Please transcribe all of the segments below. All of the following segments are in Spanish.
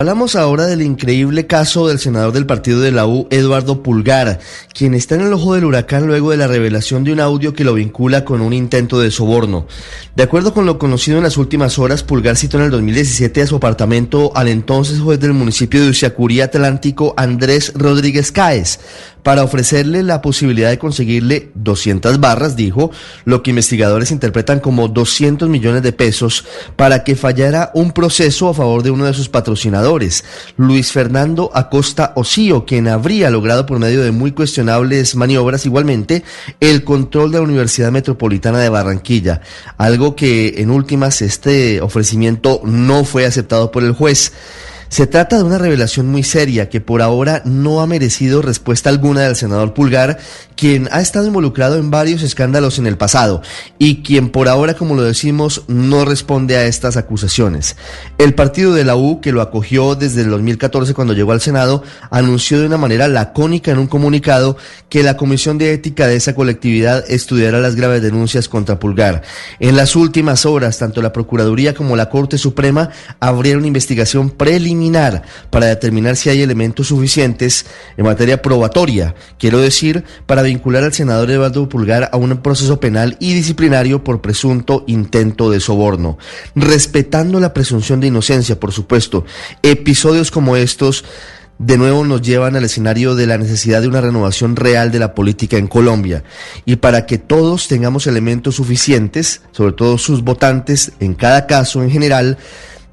Hablamos ahora del increíble caso del senador del partido de la U, Eduardo Pulgar, quien está en el ojo del huracán luego de la revelación de un audio que lo vincula con un intento de soborno. De acuerdo con lo conocido en las últimas horas, Pulgar citó en el 2017 a su apartamento al entonces juez del municipio de Uciacurí Atlántico, Andrés Rodríguez Cáez, para ofrecerle la posibilidad de conseguirle 200 barras, dijo, lo que investigadores interpretan como 200 millones de pesos, para que fallara un proceso a favor de uno de sus patrocinadores, Luis Fernando Acosta Osío, quien habría logrado por medio de muy cuestionables maniobras igualmente el control de la Universidad Metropolitana de Barranquilla, algo que en últimas este ofrecimiento no fue aceptado por el juez. Se trata de una revelación muy seria que por ahora no ha merecido respuesta alguna del senador Pulgar, quien ha estado involucrado en varios escándalos en el pasado y quien por ahora, como lo decimos, no responde a estas acusaciones. El partido de la U, que lo acogió desde el 2014 cuando llegó al Senado, anunció de una manera lacónica en un comunicado que la Comisión de Ética de esa colectividad estudiará las graves denuncias contra Pulgar. En las últimas horas, tanto la Procuraduría como la Corte Suprema abrieron investigación preliminar para determinar si hay elementos suficientes en materia probatoria, quiero decir, para vincular al senador Eduardo Pulgar a un proceso penal y disciplinario por presunto intento de soborno. Respetando la presunción de inocencia, por supuesto, episodios como estos de nuevo nos llevan al escenario de la necesidad de una renovación real de la política en Colombia. Y para que todos tengamos elementos suficientes, sobre todo sus votantes, en cada caso en general,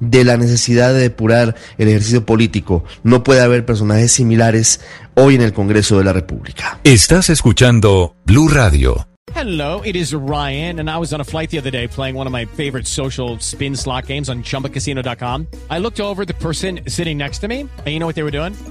de la necesidad de depurar el ejercicio político. No puede haber personajes similares hoy en el Congreso de la República. Estás escuchando Blue Radio. Hello, it is Ryan, and I was on a flight the other day playing one of my favorite social spin slot games on chumbacasino.com. I looked over the person sitting next to me, and you know what they were doing?